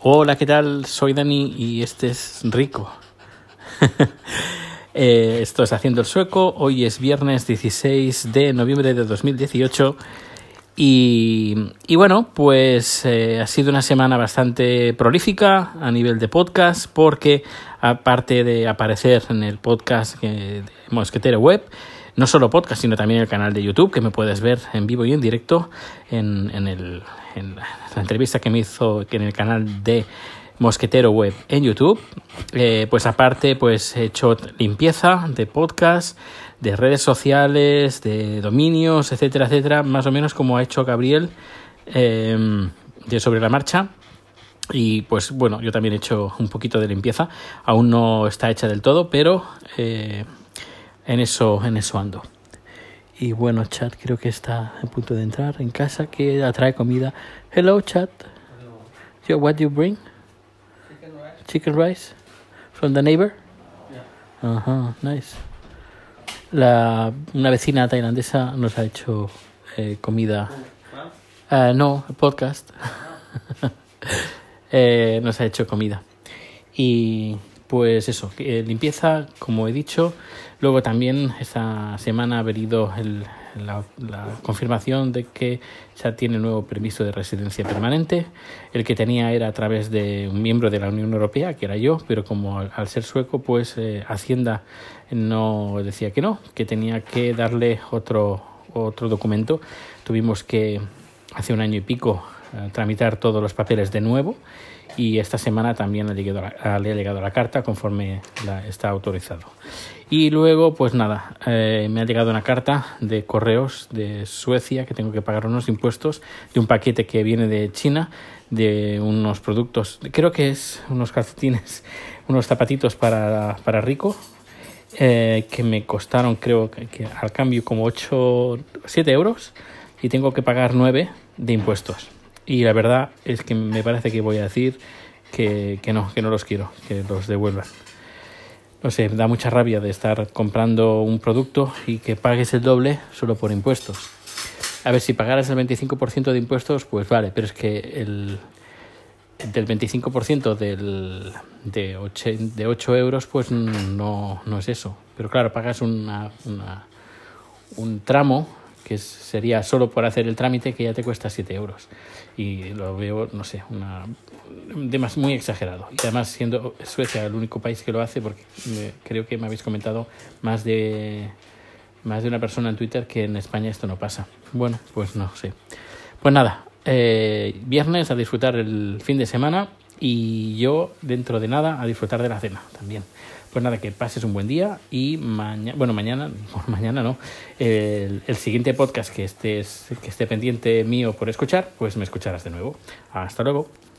Hola, ¿qué tal? Soy Dani y este es Rico. eh, esto es Haciendo el Sueco. Hoy es viernes 16 de noviembre de 2018. Y, y bueno, pues eh, ha sido una semana bastante prolífica a nivel de podcast, porque aparte de aparecer en el podcast de Mosquetero Web, no solo podcast, sino también el canal de YouTube, que me puedes ver en vivo y en directo en, en, el, la entrevista que me hizo en el canal de Mosquetero Web en YouTube. Eh, pues aparte, pues he hecho limpieza de podcast, de redes sociales, de dominios, etcétera, etcétera, más o menos como ha hecho Gabriel eh, de Sobre la Marcha. Y pues bueno, yo también he hecho un poquito de limpieza. Aún no está hecha del todo, pero eh, en eso, en eso ando. Y bueno, chat creo que está a punto de entrar en casa que atrae comida. Hello, chat. Yo, what do you bring? Chicken rice. Chicken rice from the neighbor. Yeah. Ajá, nice. La, una vecina tailandesa nos ha hecho eh, comida. Ah, no, podcast. Eh, nos ha hecho comida. Y pues eso, eh, limpieza, como he dicho. Luego también esta semana ha venido el- la, la confirmación de que ya tiene nuevo permiso de residencia permanente. El que tenía era a través de un miembro de la Unión Europea, que era yo, pero como al, ser sueco, pues eh, Hacienda no decía que no, que tenía que darle otro, otro documento. Tuvimos que hace un año y pico tramitar todos los papeles de nuevo y esta semana también le ha llegado la, ha llegado la carta conforme la, está autorizado. Y luego, pues nada, eh, me ha llegado una carta de correos de Suecia que tengo que pagar unos impuestos de un paquete que viene de China de unos productos, creo que es unos calcetines, unos zapatitos para, para rico, eh, que me costaron, creo que, que al cambio, como 8, 7 euros y tengo que pagar 9 de impuestos. Y la verdad es que me parece que voy a decir que, que no, que no los quiero, que los devuelvan. No sé, da mucha rabia de estar comprando un producto y que pagues el doble solo por impuestos. A ver, si pagaras el 25% de impuestos, pues vale, pero es que el, del 25% del, de, 8, de 8 euros, pues no, no es eso. Pero claro, pagas una, una, un tramo que sería solo por hacer el trámite que ya te cuesta 7 euros. Y lo veo, no sé, una, demas- muy exagerado. Y además siendo Suecia el único país que lo hace, porque creo que me habéis comentado más de, más de una persona en Twitter que en España esto no pasa. Bueno, pues no sé. Pues nada, eh, viernes a disfrutar el fin de semana y yo dentro de nada a disfrutar de la cena también. Pues nada, que pases un buen día y mañana, bueno, mañana, bueno, mañana no, el, el siguiente podcast que estés, que esté pendiente mío por escuchar, pues me escucharás de nuevo. Hasta luego.